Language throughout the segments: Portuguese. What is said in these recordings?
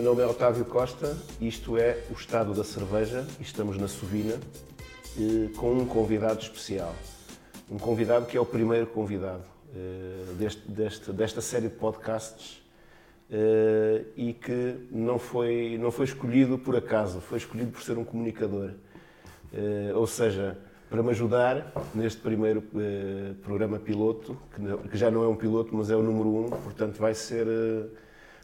Meu nome é Otávio Costa, isto é o Estado da Cerveja estamos na Sovina eh, com um convidado especial. Um convidado que é o primeiro convidado eh, deste, deste, desta série de podcasts eh, e que não foi, não foi escolhido por acaso, foi escolhido por ser um comunicador. Ou seja, para me ajudar neste primeiro programa piloto, que, já não é um piloto, mas é o número um, portanto vai ser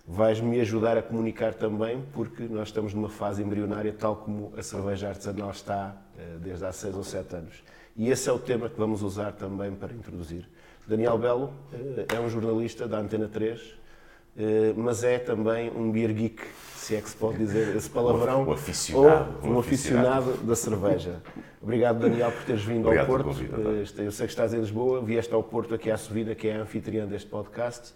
vais-me ajudar a comunicar também, porque nós estamos numa fase embrionária, tal como a cerveja artesanal está eh, desde há seis ou sete anos. E esse é o tema que vamos usar também para introduzir. Daniel Belo eh, é um jornalista da Antena 3, eh, mas é também um beer geek, se é que se pode dizer esse palavrão. Um aficionado. Ou um aficionado da cerveja. Obrigado, Daniel, por teres vindo Obrigado ao Porto. Convite, eu sei que estás em Lisboa, vieste ao Porto aqui à Subida, que é a anfitriã deste podcast.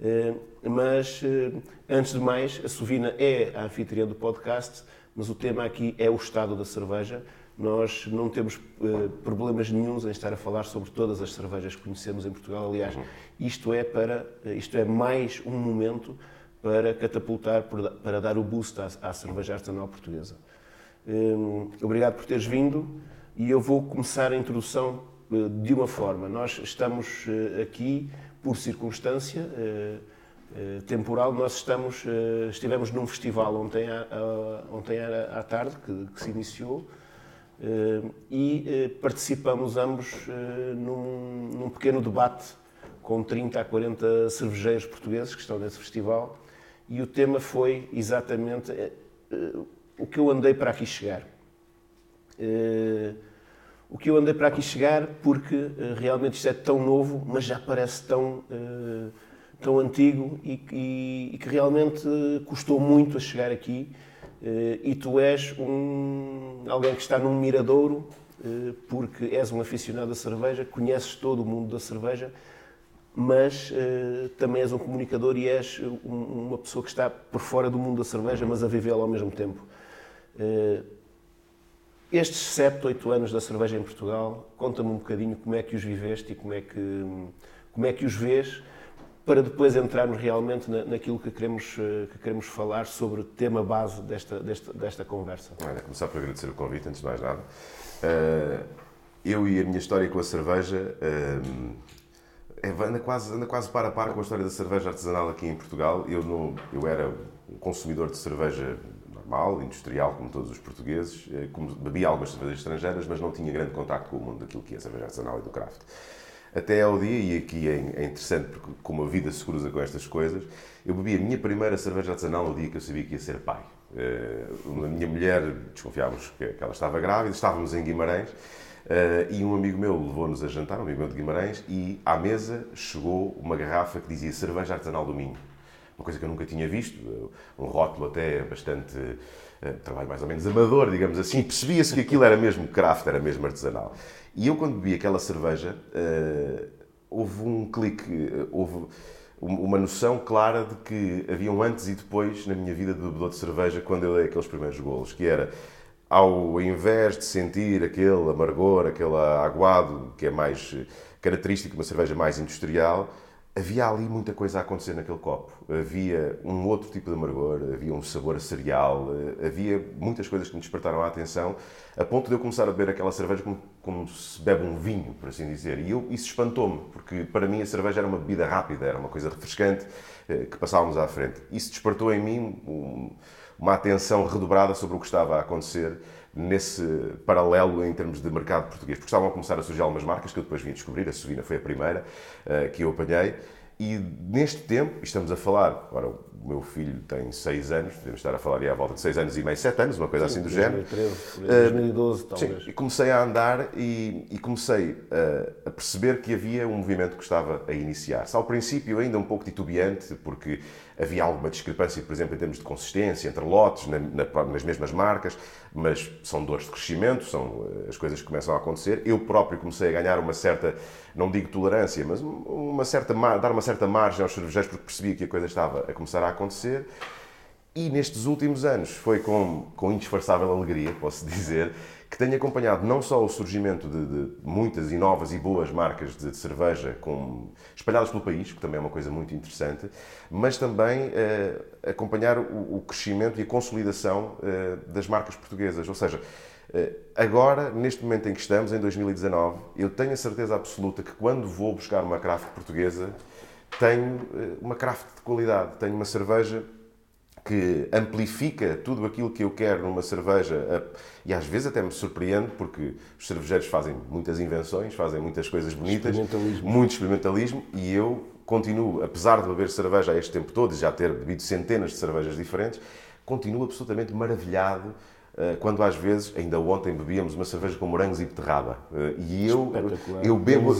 Eh, mas, eh, antes de mais, a Sovina é a anfitriã do podcast, mas o tema aqui é o estado da cerveja. Nós não temos eh, problemas nenhums em estar a falar sobre todas as cervejas que conhecemos em Portugal. Aliás, isto é, para, isto é mais um momento para catapultar, para dar o boost à, à cerveja artesanal portuguesa. Obrigado por teres vindo e eu vou começar a introdução de uma forma. Nós estamos aqui por circunstância eh, eh, temporal, nós estamos, eh, estivemos num festival ontem à, ontem à tarde, que, que se iniciou, e participamos ambos num, num, pequeno debate com 30 a 40 cervejeiros portugueses que estão nesse festival, e o tema foi exatamente o que eu andei para aqui chegar o que eu andei para aqui chegar, porque uh, realmente isto é tão novo, mas já parece tão, uh, tão antigo e, e, e, que realmente custou muito a chegar aqui. E tu és um, alguém que está num miradouro, porque és um aficionado da cerveja, conheces todo o mundo da cerveja, mas também és um comunicador e és um, uma pessoa que está por fora do mundo da cerveja, mas a vivê-la ao mesmo tempo. Estes 7, 8 anos da cerveja em Portugal, conta-me um bocadinho como é que os viveste e como é que, como é que os vês, para depois entrarmos realmente na, naquilo que queremos, eh, que queremos falar sobre o tema base desta, desta, desta conversa. Olha, começar por agradecer o convite, antes de mais nada. Uh, eu e a minha história com a cerveja uh, anda, quase, anda quase par a par com a história da cerveja artesanal aqui em Portugal. Eu, no, eu era um consumidor de cerveja normal, industrial, como todos os portugueses. Eh, bebia algumas cervejas estrangeiras, mas não tinha grande contacto com o mundo daquilo que é a cerveja artesanal e do craft. Até ao dia, e aqui é, é interessante porque como a vida se cruza com estas coisas, eu bebi a minha primeira cerveja artesanal no dia que eu sabia que ia ser pai. Eh, a minha mulher, desconfiávamos que ela estava grávida, estávamos em Guimarães, eh, e um amigo meu levou-nos a jantar, um amigo meu de Guimarães, e à mesa chegou uma garrafa que dizia cerveja artesanal do Minho uma coisa que eu nunca tinha visto, um rótulo até bastante uh, trabalho mais ou menos amador, digamos assim, percebia-se que aquilo era mesmo craft, era mesmo artesanal. E eu quando bebi aquela cerveja, uh, houve um clique, uh, houve uma noção clara de que havia um antes e depois na minha vida de bebedor de cerveja quando eu dei aqueles primeiros golos, que era ao invés de sentir aquele amargor, aquele aguado que é mais característico de uma cerveja mais industrial, havia ali muita coisa a acontecer naquele copo. Havia um outro tipo de amargor, havia um sabor a cereal, eh, havia muitas coisas que me despertaram a atenção, a ponto de eu começar a beber aquela cerveja como, como se bebe um vinho, por assim dizer. E eu, isso espantou-me, porque para mim a cerveja era uma bebida rápida, era uma coisa refrescante eh, que passávamos à frente. Isso despertou em mim um, uma atenção redobrada sobre o que estava a acontecer nesse paralelo em termos de mercado português, porque estavam a começar a surgir algumas marcas que eu depois vim descobrir, a Sovina foi a primeira uh, que eu apanhei, e neste tempo, estamos a falar, agora o meu filho tem 6 anos, devemos estar a falar à volta de 6 anos e meio, 7 anos, uma coisa sim, assim do 2013, género. 2012, uh, talvez. Sim, e comecei a andar e, e comecei uh, a perceber que havia um movimento que estava a iniciar-se. Ao princípio ainda um pouco titubeante, porque havia alguma discrepância, por exemplo, em termos de consistência entre lotes, na, na, nas mesmas marcas, mas são dores de crescimento, são eh, as coisas que começam a acontecer. Eu próprio comecei a ganhar uma certa, não digo tolerância, mas uma certa, dar uma certa margem aos cervejeiros porque percebia que a coisa estava a começar a acontecer. E nestes últimos anos foi com, com indisfarçável alegria, posso dizer, que tem acompanhado não só o surgimento de, de muitas e novas e boas marcas de, de, cerveja com, espalhadas pelo país, que também é uma coisa muito interessante, mas também eh, acompanhar o, o, crescimento e a consolidação eh, das marcas portuguesas. Ou seja, eh, agora, neste momento em que estamos, em 2019, eu tenho a certeza absoluta que quando vou buscar uma craft portuguesa, tenho eh, uma craft de qualidade, tenho uma cerveja que amplifica tudo aquilo que eu quero numa cerveja e às vezes até me surpreende porque os cervejeiros fazem muitas invenções, fazem muitas coisas bonitas, experimentalismo. muito experimentalismo e eu continuo, apesar de beber cerveja este tempo todo e já ter bebido centenas de cervejas diferentes, continuo absolutamente maravilhado eh, quando às vezes, ainda ontem bebíamos uma cerveja com morangos e beterraba. Eh, e eu, eu bebo,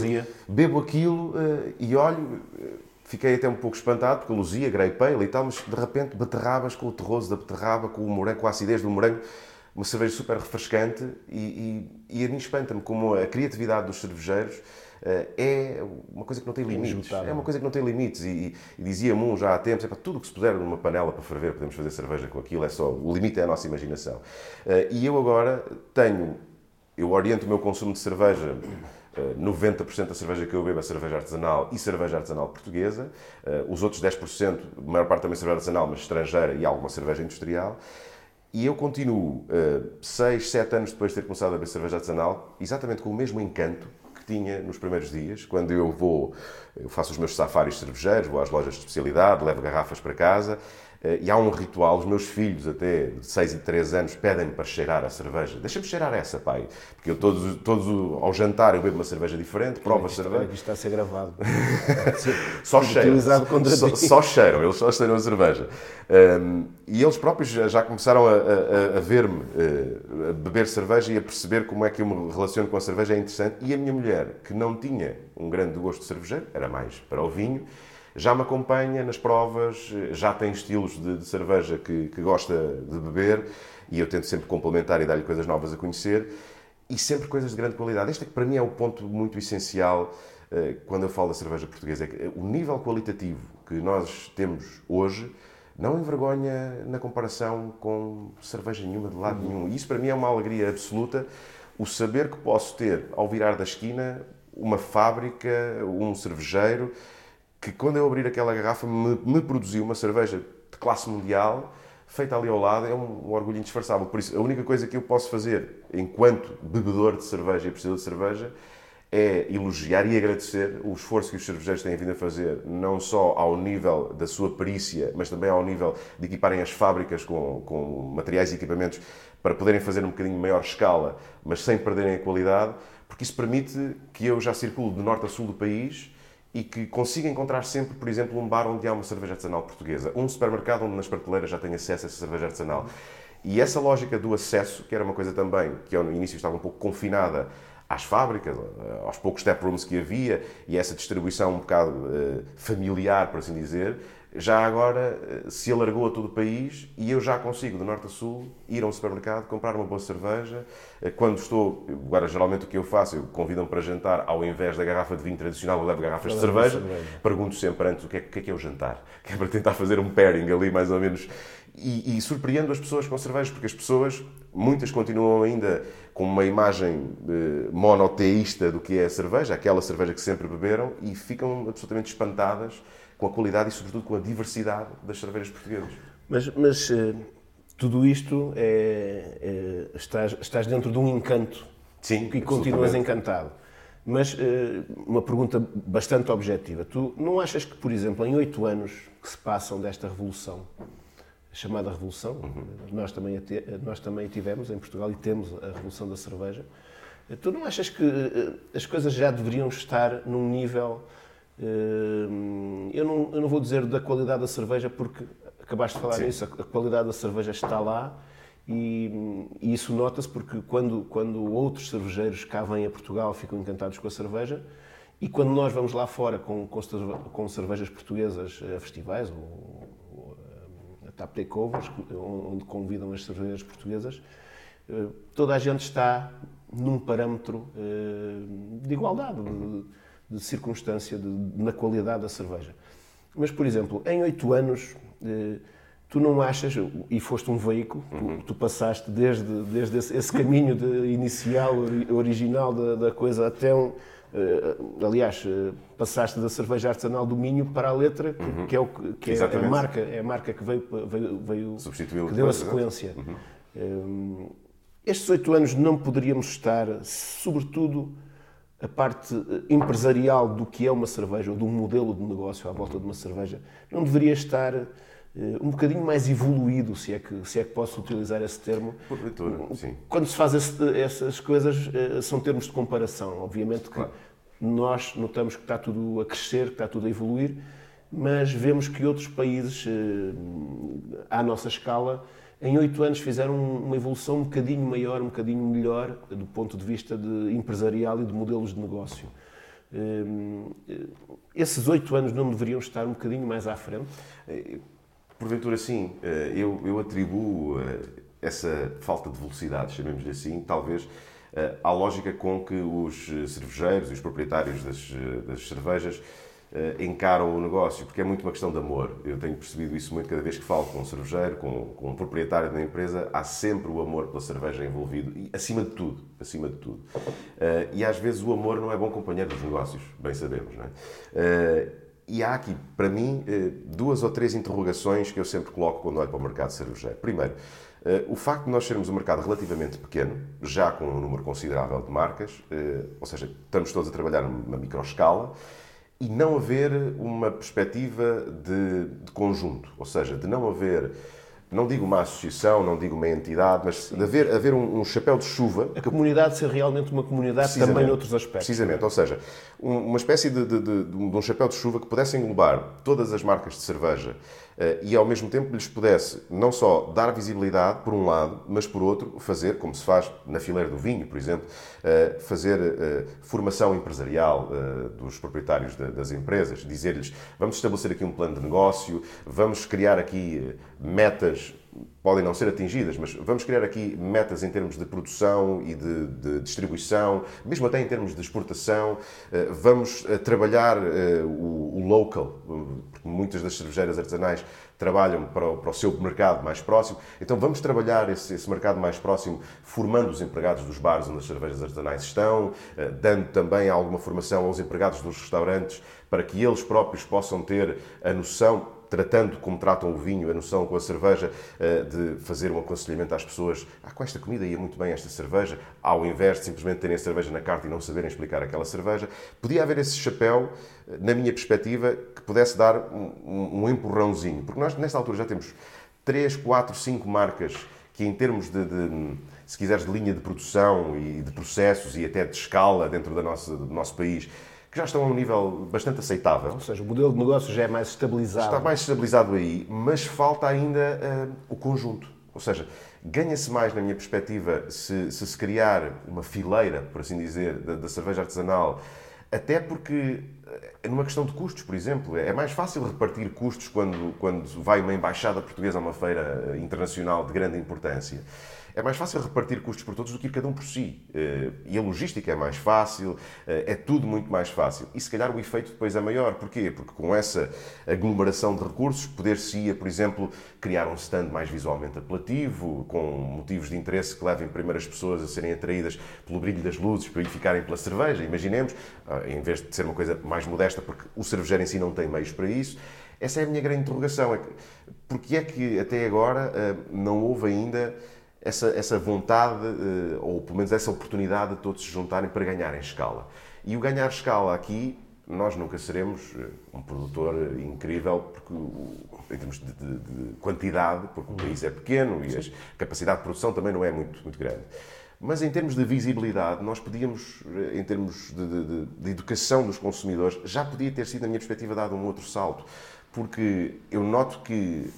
bebo aquilo eh, e olho, fiquei até um pouco espantado, porque luzia, grey pale e tal, mas de repente beterrabas com o terroso da beterraba, com o morango, com a acidez do morango, uma cerveja super refrescante e, e, e a mim espanta-me como a criatividade dos cervejeiros eh, é uma coisa que não tem limites. É uma coisa que não tem limites. E, e dizia-me um já há tempos, é para tudo o que se puser numa panela para ferver, podemos fazer cerveja com aquilo, é só, o limite é a nossa imaginação. Eh, e eu agora tenho, eu oriento o meu consumo de cerveja 90% eh, da cerveja que eu bebo é cerveja artesanal e cerveja artesanal portuguesa. Os outros 10%, a maior parte também é cerveja artesanal, mas estrangeira e alguma cerveja industrial. E eu continuo, 6, 7 anos depois de ter começado a beber cerveja artesanal, exatamente com o mesmo encanto tinha nos primeiros dias, quando eu vou, eu faço os meus safaris cervejeiros, vou às lojas de especialidade, levo garrafas para casa eh, e há um ritual, os meus filhos, até de 6 e 3 anos, pedem-me para cheirar a cerveja. Deixa-me cheirar essa, pai. Porque eu, todos, todos ao jantar, eu bebo uma cerveja diferente, provo a cerveja. Isto está a ser gravado. só cheiram. Só, só, cheiram, eles só cheiram a cerveja. Um, e eles próprios já, começaram a, a, a ver-me uh, a beber cerveja e a perceber como é que eu me relaciono com a cerveja é interessante. E a minha mulher, que não tinha um grande gosto de cervejeiro, era mais para o vinho, já me acompanha nas provas, já tem estilos de, de cerveja que, que, gosta de beber e eu tento sempre complementar e dar-lhe coisas novas a conhecer e sempre coisas de grande qualidade. Este é que para mim é o ponto muito essencial uh, quando eu falo da cerveja portuguesa. É que o nível qualitativo que nós temos hoje não envergonha na comparação com cerveja nenhuma de lado nenhum. E isso para mim é uma alegria absoluta, o saber que posso ter, ao virar da esquina, uma fábrica, um cervejeiro que quando eu abrir aquela garrafa me, me produziu uma cerveja de classe mundial feita ali ao lado é um, orgulho indisfarçável. Por isso, a única coisa que eu posso fazer enquanto bebedor de cerveja e apreciador de cerveja é elogiar e agradecer o esforço que os cervejeiros têm vindo a fazer, não só ao nível da sua perícia, mas também ao nível de equiparem as fábricas com, com materiais e equipamentos para poderem fazer um bocadinho maior escala, mas sem perderem a qualidade, porque isso permite que eu já circulo de norte a sul do país e que consiga encontrar sempre, por exemplo, um bar onde há uma cerveja artesanal portuguesa, um supermercado onde nas prateleiras já tem acesso a essa cerveja artesanal. E essa lógica do acesso, que era uma coisa também que ao início estava um pouco confinada às fábricas, aos poucos tap rooms que havia, e essa distribuição um bocado uh, familiar, por assim dizer, já agora eh, se alargou a todo o país e eu já consigo, de norte a sul, ir a um supermercado, comprar uma boa cerveja. Eh, quando estou, agora geralmente o que eu faço, eu convido-me para jantar, ao invés da garrafa de vinho tradicional, eu levo garrafas de cerveja. cerveja. Pergunto sempre antes o que, é, o que, é, que é o jantar, que é para tentar fazer um pairing ali mais ou menos. E, e surpreendo as pessoas com cervejas, porque as pessoas, muitas continuam ainda com uma imagem eh, monoteísta do que é a cerveja, aquela cerveja que sempre beberam, e ficam absolutamente espantadas com a qualidade e, sobretudo, com a diversidade das cervejas portuguesas. Mas, mas uh, tudo isto é, é, estás, estás dentro de um encanto Sim, e continuas encantado. Mas uh, uma pergunta bastante objetiva. Tu não achas que, por exemplo, em oito anos que se passam desta revolução, chamada Revolução, uhum. nós, também nós também tivemos em Portugal e temos a Revolução da Cerveja, tu não achas que as coisas já deveriam estar num nível eu não, eu não vou dizer da qualidade da cerveja, porque acabaste de falar Sim. nisso, a qualidade da cerveja está lá e, e isso nota-se porque quando, quando outros cervejeiros cá vêm a Portugal ficam encantados com a cerveja e quando nós vamos lá fora com, com, com cervejas portuguesas a festivais ou, ou a tap takeovers, onde convidam as cervejas portuguesas, eh, toda a gente está num parâmetro eh, de igualdade. De, circunstância de, na qualidade da cerveja. Mas, por exemplo, em oito anos, eh, tu não achas, e foste um veículo, uhum. tu, tu, passaste desde, desde esse, esse caminho inicial, original da, da coisa até um. Uh, aliás, uh, passaste da cerveja artesanal do Minho para a letra, que, uhum. que é, o, que é a marca, é a marca que veio, veio, veio que deu a sequência. Uhum. Um, estes oito anos não poderíamos estar, sobretudo, a parte empresarial do que é uma cerveja, ou do modelo de negócio à volta de uma cerveja, não deveria estar eh, um bocadinho mais evoluído, se é que, se é que posso utilizar esse termo. Porventura, sim. Quando se faz esse, essas coisas, eh, são termos de comparação. Obviamente que claro. nós notamos que está tudo a crescer, que está tudo a evoluir, mas vemos que outros países, eh, à nossa escala, em oito anos fizeram uma evolução um bocadinho maior, um bocadinho melhor, do ponto de vista de empresarial e de modelos de negócio. Esses oito anos não deveriam estar um bocadinho mais à frente? Porventura, sim. Eh, eu, eu atribuo eh, essa falta de velocidade, chamemos-lhe assim, talvez eh, à lógica com que os cervejeiros e os proprietários das, das cervejas encaram o negócio, porque é muito uma questão de amor. Eu tenho percebido isso muito cada vez que falo com um cervejeiro, com, com um proprietário da empresa, há sempre o amor pela cerveja envolvido, e acima de tudo, acima de tudo. E às vezes o amor não é bom companheiro dos negócios, bem sabemos, não é? E há aqui, para mim, eh, duas ou três interrogações que eu sempre coloco quando olho para o mercado cervejeiro. Primeiro, eh, o facto de nós sermos um mercado relativamente pequeno, já com um número considerável de marcas, eh, ou seja, estamos todos a trabalhar numa microescala, e não haver uma perspectiva de, de conjunto, ou seja, de não haver não digo uma associação, não digo uma entidade, mas Sim. de haver, haver um, um, chapéu de chuva. A comunidade ser realmente uma comunidade também noutros aspectos. Precisamente, ou seja, um, uma espécie de, de, de, um chapéu de chuva que pudesse englobar todas as marcas de cerveja e ao mesmo tempo lhes pudesse não só dar visibilidade, por um lado, mas por outro, fazer, como se faz na fileira do vinho, por exemplo, uh, fazer uh, formação empresarial dos proprietários das empresas, dizer-lhes vamos estabelecer aqui um plano de negócio, vamos criar aqui metas podem não ser atingidas, mas vamos criar aqui metas em termos de produção e de, de distribuição, mesmo até em termos de exportação. Eh, vamos eh, trabalhar eh, o, local, porque muitas das cervejeiras artesanais trabalham para o, para o, seu mercado mais próximo. Então vamos trabalhar esse, esse, mercado mais próximo, formando os empregados dos bares onde as cervejas artesanais estão, dando também alguma formação aos empregados dos restaurantes para que eles próprios possam ter a noção tratando como tratam o vinho, a noção com a cerveja, eh, de fazer um aconselhamento às pessoas. Ah, com esta comida ia muito bem esta cerveja, ao invés de simplesmente terem a cerveja na carta e não saberem explicar aquela cerveja. Podia haver esse chapéu, eh, na minha perspectiva, que pudesse dar um, empurrãozinho. Porque nós, nesta altura, já temos 3, 4, 5 marcas que, em termos de, de se quiseres, de linha de produção e de processos e até de escala dentro da nossa, do nosso país, que já estão a um nível bastante aceitável. Ou seja, o modelo de negócio já é mais estabilizado. Está mais estabilizado aí, mas falta ainda uh, o conjunto. Ou seja, ganha-se mais, na minha perspectiva, se, se, se criar uma fileira, por assim dizer, da, da cerveja artesanal, até porque é numa questão de custos, por exemplo. É mais fácil repartir custos quando, quando vai uma embaixada portuguesa a uma feira internacional de grande importância é mais fácil repartir custos por todos do que ir cada um por si. Eh, e a logística é mais fácil, eh, é tudo muito mais fácil. E se calhar o efeito depois é maior. Porquê? Porque com essa aglomeração de recursos, poder-se-ia, por exemplo, criar um stand mais visualmente apelativo, com motivos de interesse que levem primeiro as pessoas a serem atraídas pelo brilho das luzes para ir ficarem pela cerveja. Imaginemos, ah, em vez de ser uma coisa mais modesta, porque o cervejeiro em si não tem meios para isso. Essa é a minha grande interrogação. É que, porque é que até agora não houve ainda essa, essa vontade, eh, ou pelo menos essa oportunidade de todos se juntarem para ganharem escala. E o ganhar escala aqui, nós nunca seremos eh, um produtor incrível porque, em termos de, de, de quantidade, porque o país é pequeno e a capacidade de produção também não é muito, muito grande. Mas em termos de visibilidade, nós podíamos, eh, em termos de, de, de, educação dos consumidores, já podia ter sido, na minha perspectiva, dado um outro salto. Porque eu noto que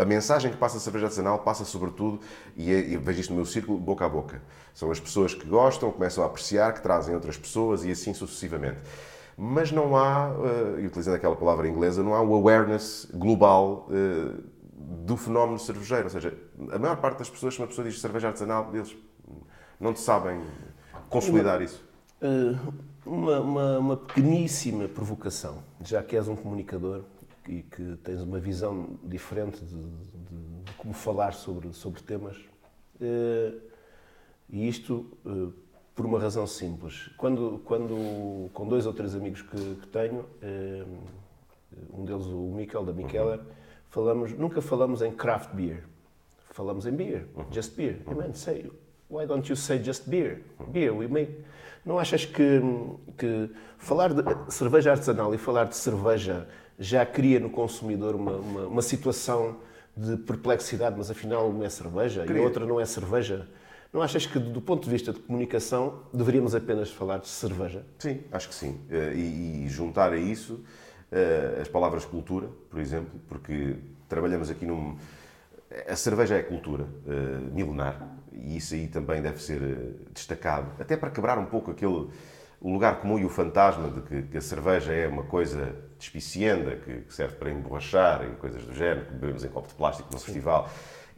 a mensagem que passa a cerveja artesanal passa sobretudo, e, é, e vejo isto no meu círculo, boca a boca. São as pessoas que gostam, começam a apreciar, que trazem outras pessoas e assim sucessivamente. Mas não há, uh, e utilizando aquela palavra inglesa, não há o awareness global uh, do fenómeno cervejeiro. Ou seja, a maior parte das pessoas, se uma pessoa diz cerveja artesanal, eles não sabem consolidar isso. Uma, uma, uma pequeníssima provocação, já que és um comunicador, e que tens uma visão diferente de, de, de como falar sobre, sobre temas. Uh, e isto uh, por uma razão simples. Quando, quando com dois ou três amigos que, que tenho, um deles o Mikel, da Mikeller, uhum. falamos, nunca falamos em craft beer. Falamos em beer, uhum. just beer. Uhum. man, say, why don't you say just beer? Beer, we make... Não achas que, que falar de cerveja artesanal e falar de cerveja já cria no consumidor uma, uma, uma situação de perplexidade, mas afinal não é cerveja Queria. e a outra não é cerveja? Não achas que, do ponto de vista de comunicação, deveríamos apenas falar de cerveja? Sim, acho que sim. Eh, e, e juntar a isso eh, as palavras cultura, por exemplo, porque trabalhamos aqui num. A cerveja é cultura uh, milenar e isso aí também deve ser destacado, até para quebrar um pouco aquele o lugar comum e o fantasma de que, que a cerveja é uma coisa despicienda, que, que, serve para emborrachar e coisas do género, que bebemos em copo de plástico no Sim. festival.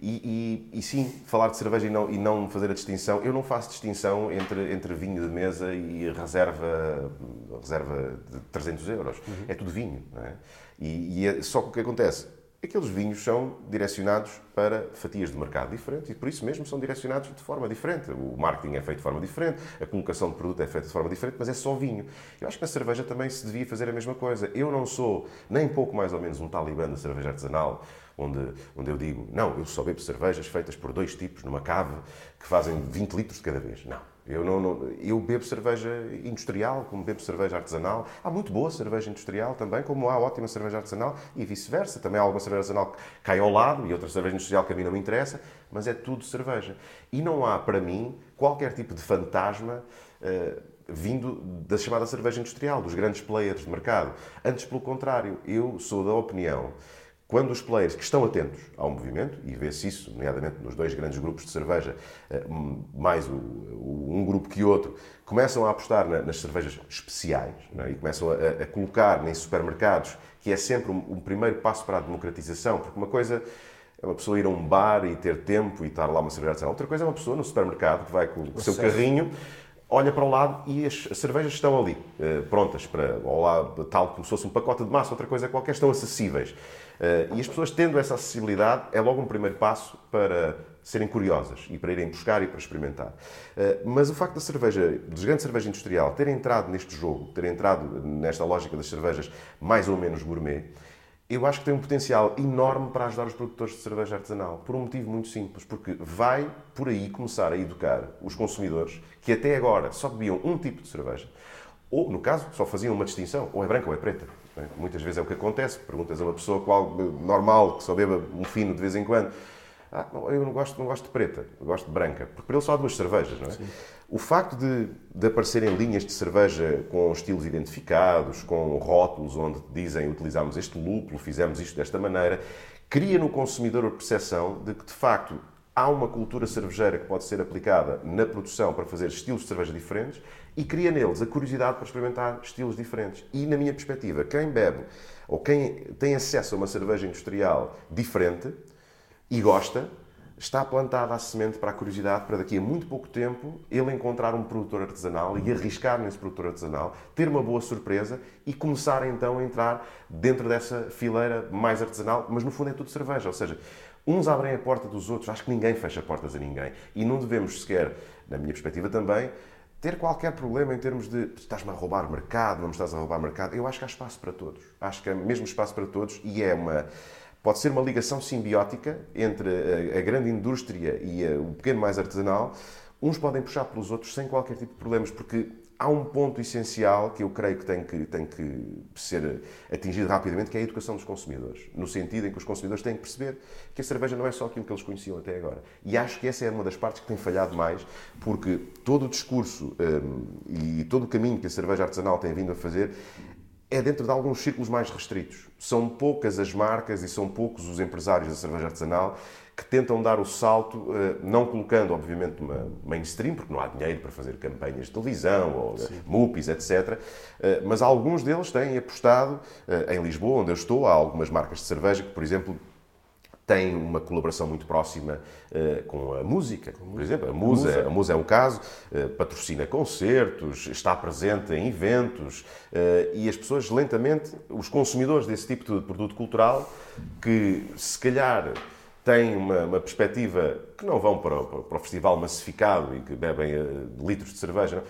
E, e, e, sim, falar de cerveja e não, e não fazer a distinção. Eu não faço distinção entre, entre vinho de mesa e reserva, reserva de 300 euros. Uhum. É tudo vinho. É? E, e é, só que o que acontece? Aqueles vinhos são direcionados para fatias de mercado diferentes e por isso mesmo são direcionados de forma diferente. O marketing é feito de forma diferente, a colocação de produto é feita de forma diferente, mas é só vinho. Eu acho que na cerveja também se devia fazer a mesma coisa. Eu não sou nem pouco mais ou menos um talibã da cerveja artesanal onde, onde eu digo, não, eu só bebo cervejas feitas por dois tipos numa cave que fazem 20 litros de cada vez. Não. Eu, não, não, eu bebo cerveja industrial, como bebo cerveja artesanal. Há muito boa cerveja industrial também, como há ótima cerveja artesanal e vice-versa. Também há alguma cerveja artesanal que cai ao lado e outra cerveja industrial que a mim não me interessa, mas é tudo cerveja. E não há, para mim, qualquer tipo de fantasma uh, vindo da chamada cerveja industrial, dos grandes players de mercado. Antes, pelo contrário, eu sou da opinião quando os players que estão atentos ao movimento, e vê-se isso, nomeadamente nos dois grandes grupos de cerveja, eh, mais um grupo que outro, começam a apostar nas cervejas especiais é? e começam a, colocar em supermercados, que é sempre um, primeiro passo para a democratização, porque uma coisa é uma pessoa ir a um bar e ter tempo e estar lá uma cerveja outra coisa é uma pessoa no supermercado que vai com o seu carrinho olha para o lado e as, cervejas estão ali, eh, prontas, para, ao lado, tal como se fosse um pacote de massa, outra coisa qualquer, estão acessíveis. Uh, e as pessoas tendo essa acessibilidade é logo um primeiro passo para serem curiosas e para irem buscar e para experimentar. Uh, mas o facto da cerveja, dos grandes cerveja industrial, ter entrado neste jogo, ter entrado nesta lógica das cervejas mais ou menos gourmet, eu acho que tem um potencial enorme para ajudar os produtores de cerveja artesanal, por um motivo muito simples, porque vai por aí começar a educar os consumidores que até agora só bebiam um tipo de cerveja, ou, no caso, só faziam uma distinção, ou é branca ou é preta. Muitas vezes é o que acontece. Perguntas a uma pessoa qual, normal, que só beba um fino de vez em quando. Ah, eu não gosto, não gosto de preta, eu gosto de branca. Porque para ele só há duas cervejas, não é? Sim. O facto de, de aparecerem linhas de cerveja com estilos identificados, com rótulos onde dizem utilizamos este lúpulo, fizemos isto desta maneira, cria no consumidor a percepção de que, de facto, há uma cultura cervejeira que pode ser aplicada na produção para fazer estilos de cerveja diferentes e cria neles a curiosidade para experimentar estilos diferentes. E, na minha perspectiva, quem bebe ou quem tem acesso a uma cerveja industrial diferente e gosta, está plantada a semente para a curiosidade para daqui a muito pouco tempo ele encontrar um produtor artesanal e arriscar nesse produtor artesanal, ter uma boa surpresa e começar então a entrar dentro dessa fileira mais artesanal, mas no fundo é tudo cerveja, ou seja, uns abrem a porta dos outros, acho que ninguém fecha portas a ninguém e não devemos sequer, na minha perspectiva também, ter qualquer problema em termos de estás-me a roubar mercado, não me estás a roubar mercado. Eu acho que há espaço para todos. Acho que há mesmo espaço para todos e é uma. Pode ser uma ligação simbiótica entre a, a grande indústria e a, o pequeno mais artesanal. Uns podem puxar pelos outros sem qualquer tipo de problemas, porque há um ponto essencial que eu creio que tem que, tem que ser atingido rapidamente, que é a educação dos consumidores. No sentido em que os consumidores têm que perceber que a cerveja não é só aquilo que eles conheciam até agora. E acho que essa é uma das partes que tem falhado mais, porque todo o discurso um, e todo o caminho que a cerveja artesanal tem vindo a fazer é dentro de alguns círculos mais restritos. São poucas as marcas e são poucos os empresários da cerveja artesanal que tentam dar o salto, eh, não colocando, obviamente, uma mainstream, porque não há dinheiro para fazer campanhas de televisão ou Sim. MUPIs, etc. Eh, mas alguns deles têm apostado, eh, em Lisboa, onde eu estou, há algumas marcas de cerveja que, por exemplo, tem uma colaboração muito próxima uh, com a música, por exemplo. A Musa, a Musa é um caso, uh, patrocina concertos, está presente em eventos uh, e as pessoas lentamente, os consumidores desse tipo de produto cultural, que se calhar têm uma, uma perspectiva que não vão para, para, para, o festival massificado e que bebem litros de cerveja, não?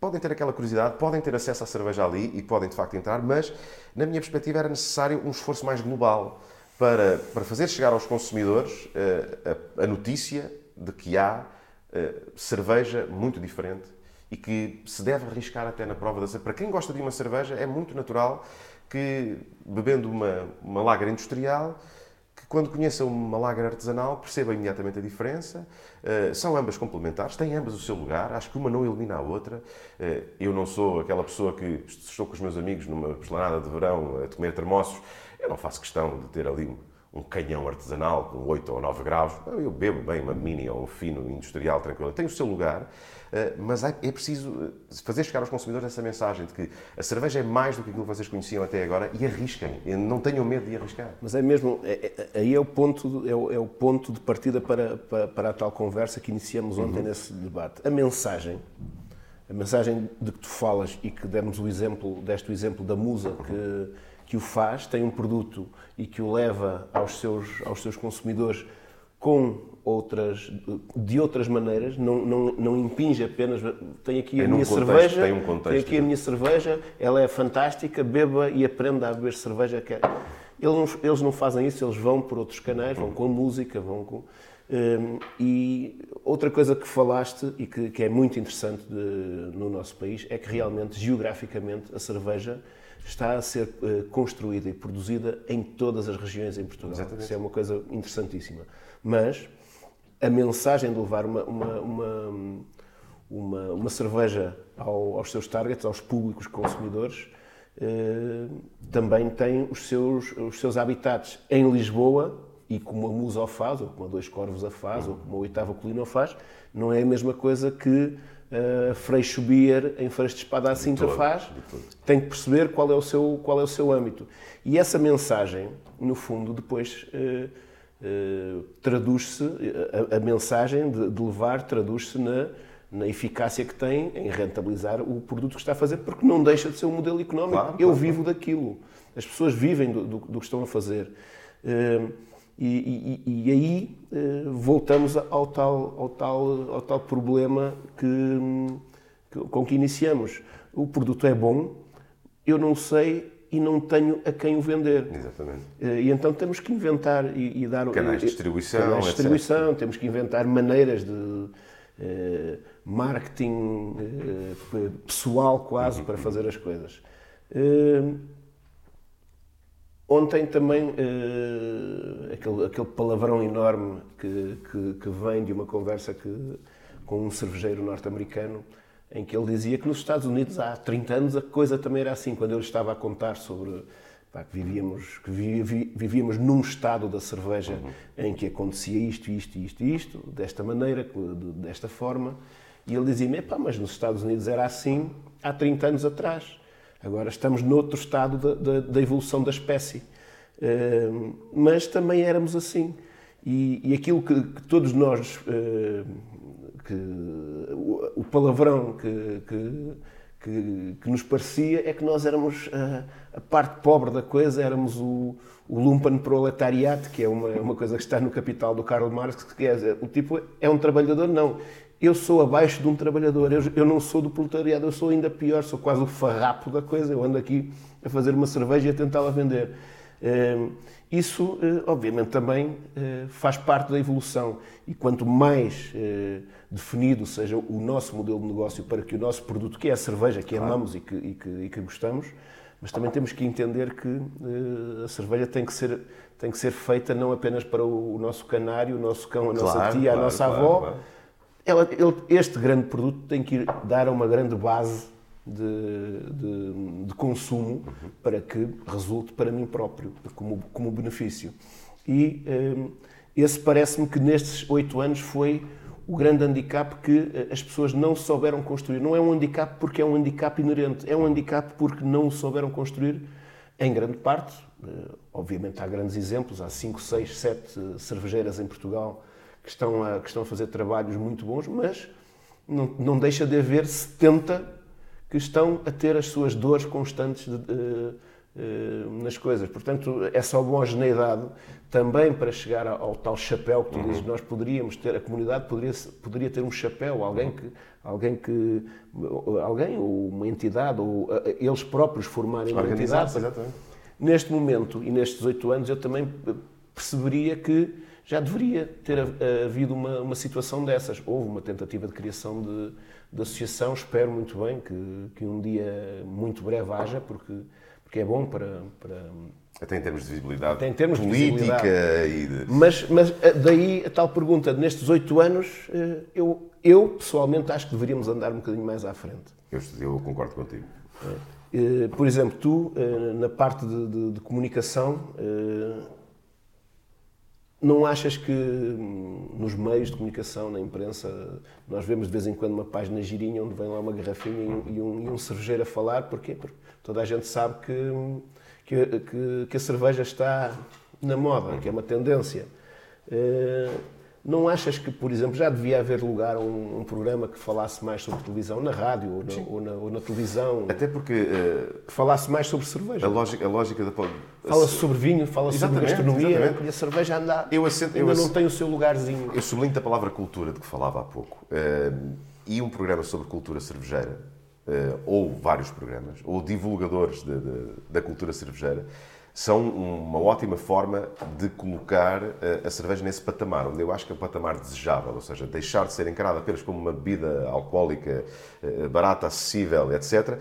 podem ter aquela curiosidade, podem ter acesso à cerveja ali e podem de facto entrar, mas na minha perspectiva era necessário um esforço mais global para, para fazer chegar aos consumidores uh, a, a, notícia de que há uh, cerveja muito diferente e que se deve arriscar até na prova da cerveja. Para quem gosta de uma cerveja, é muito natural que, bebendo uma, uma lager industrial, que quando conheça uma lager artesanal perceba imediatamente a diferença. Uh, são ambas complementares, têm ambas o seu lugar, acho que uma não elimina a outra. Uh, eu não sou aquela pessoa que estou com os meus amigos numa esplanada de verão a comer termossos eu não faço questão de ter ali um canhão artesanal com 8 ou 9 graus. Eu bebo bem uma mini ou um fino industrial tranquilo. Tem o seu lugar, eh, mas é preciso eh, fazer chegar aos consumidores essa mensagem de que a cerveja é mais do que aquilo que vocês conheciam até agora e arrisquem. Não tenham medo de arriscar. Mas é mesmo, é, é, aí é o ponto, é o, é o ponto de partida para, para, para, a tal conversa que iniciamos ontem uhum. nesse debate. A mensagem a mensagem de que tu falas e que demos o exemplo, deste o exemplo da musa que que o faz, tem um produto e que o leva aos seus, aos seus consumidores com outras, de outras maneiras, não, não, não impinge apenas, tem aqui a minha contexto, cerveja, tem, um contexto, tem aqui a minha cerveja, ela é fantástica, beba e aprenda a beber cerveja. Que é... eles, não, eles não fazem isso, eles vão por outros canais, vão com a música, vão com... Um, e outra coisa que falaste e que, que é muito interessante de, no nosso país é que realmente, geograficamente, a cerveja está a ser uh, construída e produzida em todas as regiões em Portugal. Exatamente. Isso é uma coisa interessantíssima. Mas a mensagem de levar uma, uma, uma, uma, uma cerveja ao, aos seus targets, aos públicos consumidores, uh, também tem os seus, os seus habitats. Em Lisboa, e como a Musa o faz, ou como a Dois Corvos a faz, ou como a Oitava Colina o faz, não é a mesma coisa que uh, Freixo Bier em Freixo de Espada assim te faz, tem que perceber qual é, o seu, qual é o seu âmbito. E essa mensagem, no fundo, depois uh, uh, traduz-se, a, a, mensagem de, de levar traduz-se na, na eficácia que tem em rentabilizar o produto que está a fazer, porque não deixa de ser um modelo económico. Claro, Eu claro. vivo daquilo. As pessoas vivem do, do, do que estão a fazer. Uh, e, e, e aí eh, voltamos ao tal, ao tal, ao tal problema que, que, com que iniciamos. O produto é bom, eu não sei e não tenho a quem o vender. Exatamente. Eh, e então temos que inventar e, e dar... Canais de distribuição, canais de distribuição, etc. temos que inventar maneiras de eh, marketing eh, pessoal quase uhum. para fazer as coisas. Eh, Ontem também uh, aquele, aquele, palavrão enorme que, que, que, vem de uma conversa que, com um cervejeiro norte-americano, em que ele dizia que nos Estados Unidos há 30 anos a coisa também era assim, quando ele estava a contar sobre pá, que, vivíamos, que vi, vivíamos num estado da cerveja uhum. em que acontecia isto, isto, isto, isto, desta maneira, desta forma, e ele dizia-me, mas nos Estados Unidos era assim há 30 anos atrás. Agora estamos noutro estado da, da, da evolução da espécie. Uh, mas também éramos assim. E, e aquilo que, que, todos nós. Uh, que, o, o, palavrão que, que, que, nos parecia é que nós éramos a, a parte pobre da coisa, éramos o, o lumpen proletariat, que é uma, uma coisa que está no capital do Karl Marx, que é o tipo é um trabalhador, não eu sou abaixo de um trabalhador, eu, eu, não sou do proletariado, eu sou ainda pior, sou quase o farrapo da coisa, eu ando aqui a fazer uma cerveja e a tentá-la vender. Ehm, isso, eh, obviamente, também eh, faz parte da evolução e quanto mais eh, definido seja o nosso modelo de negócio para que o nosso produto, que é a cerveja, que claro. amamos e que, e, que, e que, gostamos, mas também temos que entender que a cerveja tem que ser, tem que ser feita não apenas para o, nosso canário, o nosso cão, a nossa claro, tia, claro, a nossa avó, ela, ele, este grande produto tem que ir dar uma grande base de, de, de consumo uhum. para que resulte para mim próprio, como, como benefício. E um, esse parece-me que nestes oito anos foi o grande handicap que eh, as pessoas não souberam construir. Não é um handicap porque é um handicap inerente, é um handicap porque não o souberam construir, em grande parte, obviamente há grandes exemplos, há 5, 6, 7 cervejeiras em Portugal que estão, a, que estão a fazer trabalhos muito bons, mas não, não deixa de haver 70 que estão a ter as suas dores constantes de, de, de, nas coisas. Portanto, essa homogeneidade também para chegar ao, ao tal chapéu que tu uhum. dizes, nós poderíamos ter, a comunidade poderia, poderia ter um chapéu, alguém que, alguém que, alguém ou uma entidade, ou eles próprios formarem uma entidade. Exatamente. Neste momento e nestes oito anos eu também perceberia que já deveria ter havido uma, uma situação dessas. Houve uma tentativa de criação de, de associação, espero muito bem que, que um dia muito breve haja, porque, porque é bom para, para até em termos de visibilidade Até em termos política de visibilidade. e de... Mas, mas eh, daí a tal pergunta, nestes oito anos, eh, eu, eu pessoalmente acho que deveríamos andar um bocadinho mais à frente. Eu, eu concordo contigo. É. Por exemplo, tu, na parte de, de, de comunicação, não achas que hum, nos meios de comunicação, na imprensa, nós vemos de vez em quando uma página girinha onde vem lá uma garrafinha e um, e um, e um cervejeiro a falar? Porquê? Porque toda a gente sabe que, hum, que, que, que a cerveja está na moda, que é uma tendência. Uh, não achas que, por exemplo, já devia haver lugar um, um programa que falasse mais sobre televisão na rádio ou na, ou na, ou na televisão? Até porque. Uh, que falasse mais sobre cerveja. A lógica, a lógica da. Fala-se sobre vinho, fala-se sobre gastronomia exatamente. e a cerveja anda, eu assento, ainda eu não tem o seu lugarzinho. Eu sublinho a palavra cultura de que falava há pouco. Uh, e um programa sobre cultura cervejeira, uh, ou vários programas, ou divulgadores de, de, da cultura cervejeira, são uma ótima forma de colocar eh, a cerveja nesse patamar, onde eu acho que é o patamar desejável, ou seja, deixar de ser encarada apenas como uma bebida alcoólica eh, barata, acessível, etc.,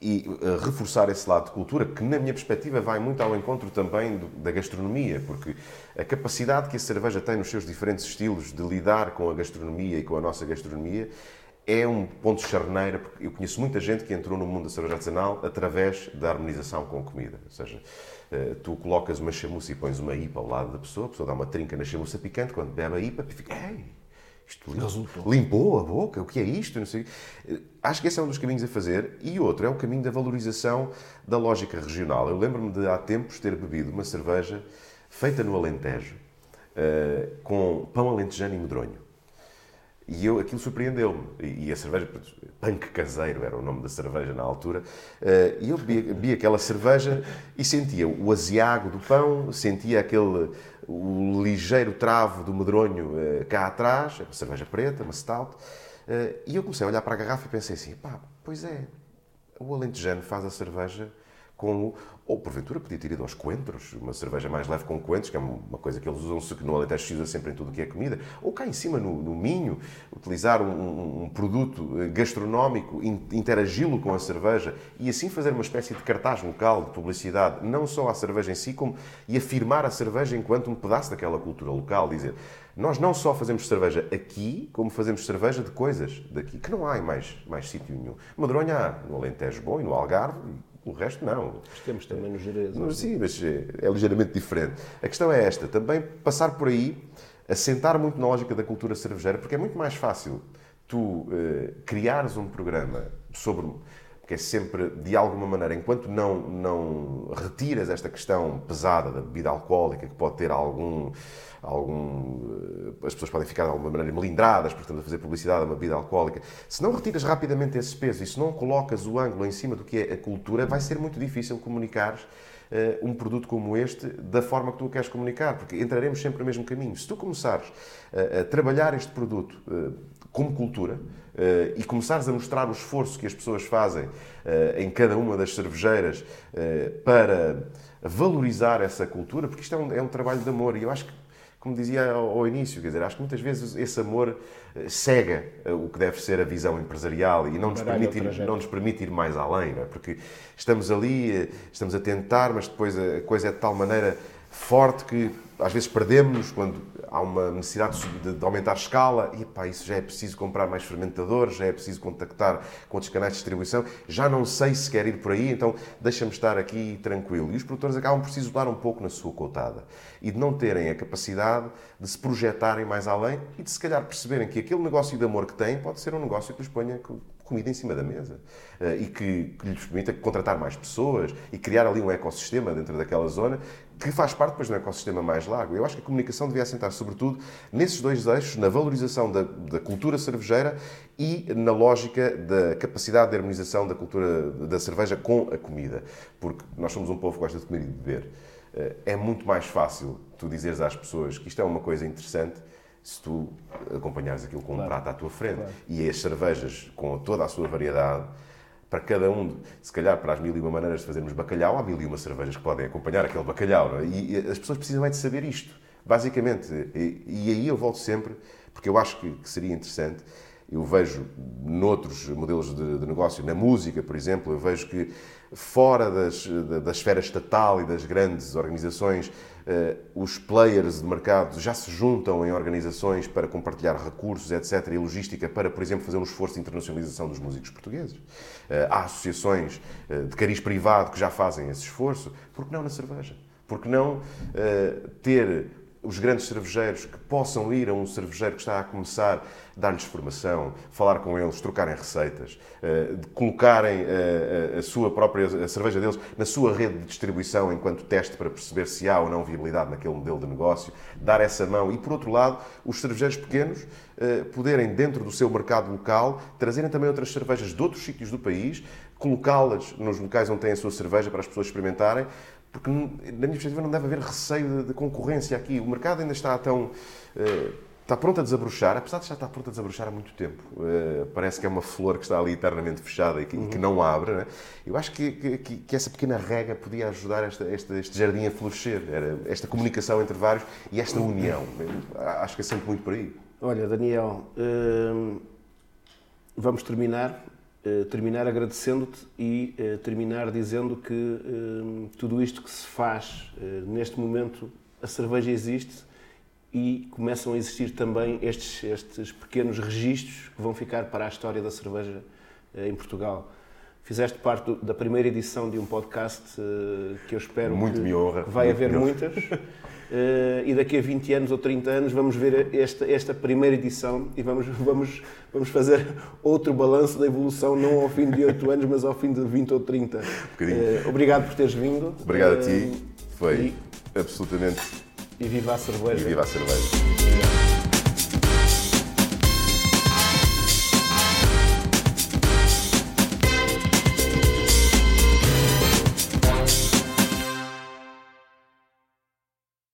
e eh, reforçar esse lado de cultura, que na minha perspectiva vai muito ao encontro também da gastronomia, porque a capacidade que a cerveja tem nos seus diferentes estilos de lidar com a gastronomia e com a nossa gastronomia é um ponto charneira, porque eu conheço muita gente que entrou no mundo da cerveja artesanal através da harmonização com comida, ou seja, eh, tu colocas uma chamuça e pões uma IPA ao lado da pessoa, a pessoa dá uma trinca na chamuça picante, quando bebe a IPA, fica, ei, isto limpou, limpou a boca, o que é isto? Não sei. Eh, acho que esse é um dos caminhos a fazer. E outro é o caminho da valorização da lógica regional. Eu lembro-me de há tempos ter bebido uma cerveja feita no Alentejo, uh, com pão alentejano e medronho. E eu, aquilo surpreendeu-me. E a cerveja, punk caseiro era o nome da cerveja na altura. Eh, e eu bebi, aquela cerveja e sentia o aziago do pão, sentia aquele o ligeiro travo do medronho eh, cá atrás, uma cerveja preta, uma stout. Eh, e eu comecei a olhar para a garrafa e pensei assim: pá, pois é, o alentejano faz a cerveja com ou porventura podia ter ido aos coentros, uma cerveja mais leve com coentros, que é uma coisa que eles usam, que no Alentejo se usa sempre em tudo o que é comida. Ou cá em cima no, no Minho, utilizar um, um produto eh, gastronómico, interagi-lo com a cerveja e assim fazer uma espécie de cartaz local, de publicidade, não só à cerveja em si, como e afirmar a cerveja enquanto um pedaço daquela cultura local. Dizer, nós não só fazemos cerveja aqui, como fazemos cerveja de coisas daqui, que não há em mais, mais sítio nenhum. Madronha há no Alentejo bom e no Algarve, o resto não. Temos também no Jerez. Sim, mas é, é ligeiramente diferente. A questão é esta, também passar por aí, assentar muito na lógica da cultura cervejeira, porque é muito mais fácil tu uh, criares um programa sobre que é sempre, de alguma maneira, enquanto não, não retiras esta questão pesada da bebida alcoólica, que pode ter algum, algum. Eh, as pessoas podem ficar de alguma maneira melindradas, portanto, a fazer publicidade a uma bebida alcoólica. Se não retiras rapidamente esse peso e se não colocas o ângulo em cima do que é a cultura, vai ser muito difícil comunicares uh, um produto como este da forma que tu o queres comunicar, porque entraremos sempre no mesmo caminho. Se tu começares a, a trabalhar este produto uh, como cultura uh, e começares a mostrar o esforço que as pessoas fazem em cada uma das cervejeiras para valorizar essa cultura, porque isto é um, é um trabalho de amor e eu acho que como dizia ao, início, quer dizer, acho que muitas vezes esse amor cega o que deve ser a visão empresarial e não nos permite ir, não nos permite ir mais além, é? porque estamos ali, estamos a tentar, mas depois a coisa é de tal maneira forte que às vezes perdemos-nos quando há uma necessidade de, de, aumentar a escala e pá, isso já é preciso comprar mais fermentadores, já é preciso contactar com outros canais de distribuição, já não sei se quer ir por aí, então deixa-me estar aqui tranquilo. E os produtores acabam por se isolar um pouco na sua cotada e de não terem a capacidade de se projetarem mais além e de se calhar perceberem que aquele negócio de amor que têm pode ser um negócio que lhes ponha comida em cima da mesa eh, e que, que lhes permita contratar mais pessoas e criar ali um ecossistema dentro daquela zona que faz parte depois de um ecossistema mais largo. Eu acho que a comunicação devia assentar sobretudo nesses dois eixos, na valorização da, da cultura cervejeira e na lógica da capacidade de harmonização da cultura da cerveja com a comida. Porque nós somos um povo que gosta de comer e de beber. Eh, é muito mais fácil tu dizeres às pessoas que isto é uma coisa interessante se tu acompanhares aquilo com um claro. prato à tua frente. Claro. E as cervejas, com toda a sua variedade, para cada um, se calhar para as mil e uma maneiras de fazermos bacalhau, há mil e uma cervejas que podem acompanhar aquele bacalhau. É? E as pessoas precisam é de saber isto, basicamente. E, e aí eu volto sempre, porque eu acho que, que seria interessante. Eu vejo noutros modelos de, de, negócio, na música, por exemplo, eu vejo que fora das, da, esfera estatal e das grandes organizações, eh, os players de mercado já se juntam em organizações para compartilhar recursos, etc., e logística para, por exemplo, fazer um esforço de internacionalização dos músicos portugueses. Eh, há associações eh, de cariz privado que já fazem esse esforço. Por que não na cerveja? Por que não ter os grandes cervejeiros que possam ir a um cervejeiro que está a começar, dar-lhes formação, falar com eles, trocarem receitas, uh, colocarem uh, a sua própria a cerveja deles na sua rede de distribuição enquanto teste para perceber se há ou não viabilidade naquele modelo de negócio, dar essa mão e, por outro lado, os cervejeiros pequenos poderem, dentro do seu mercado local, trazerem também outras cervejas de outros sítios do país, colocá-las nos locais onde têm a sua cerveja para as pessoas experimentarem, porque, na minha perspectiva, não deve haver receio de, de concorrência aqui. O mercado ainda está tão. Uh, está pronto a desabrochar, apesar de já estar pronto a desabrochar há muito tempo. Uh, parece que é uma flor que está ali eternamente fechada e que, uhum. e que não abre. Né? Eu acho que, que, que, essa pequena rega podia ajudar esta, esta, este jardim a florescer. Era esta comunicação entre vários e esta união. Acho que é sempre muito por aí. Olha, Daniel, hum, vamos terminar. Eh, terminar agradecendo-te e uh, terminar dizendo que uh, tudo isto que se faz neste momento, a cerveja existe e começam a existir também estes, estes pequenos registros que vão ficar para a história da cerveja em Portugal. Fizeste parte do, da primeira edição de um podcast que eu espero Muito que, me honra. que vai Muito haver muitas. Uh, e daqui a 20 anos ou 30 anos vamos ver esta, esta primeira edição e vamos, vamos, vamos fazer outro balanço da evolução, não ao fim de 8 anos, mas ao fim de 20 ou 30. Um uh, obrigado por teres vindo. Obrigado a ti, foi e, absolutamente. E viva a cerveja. E viva a cerveja.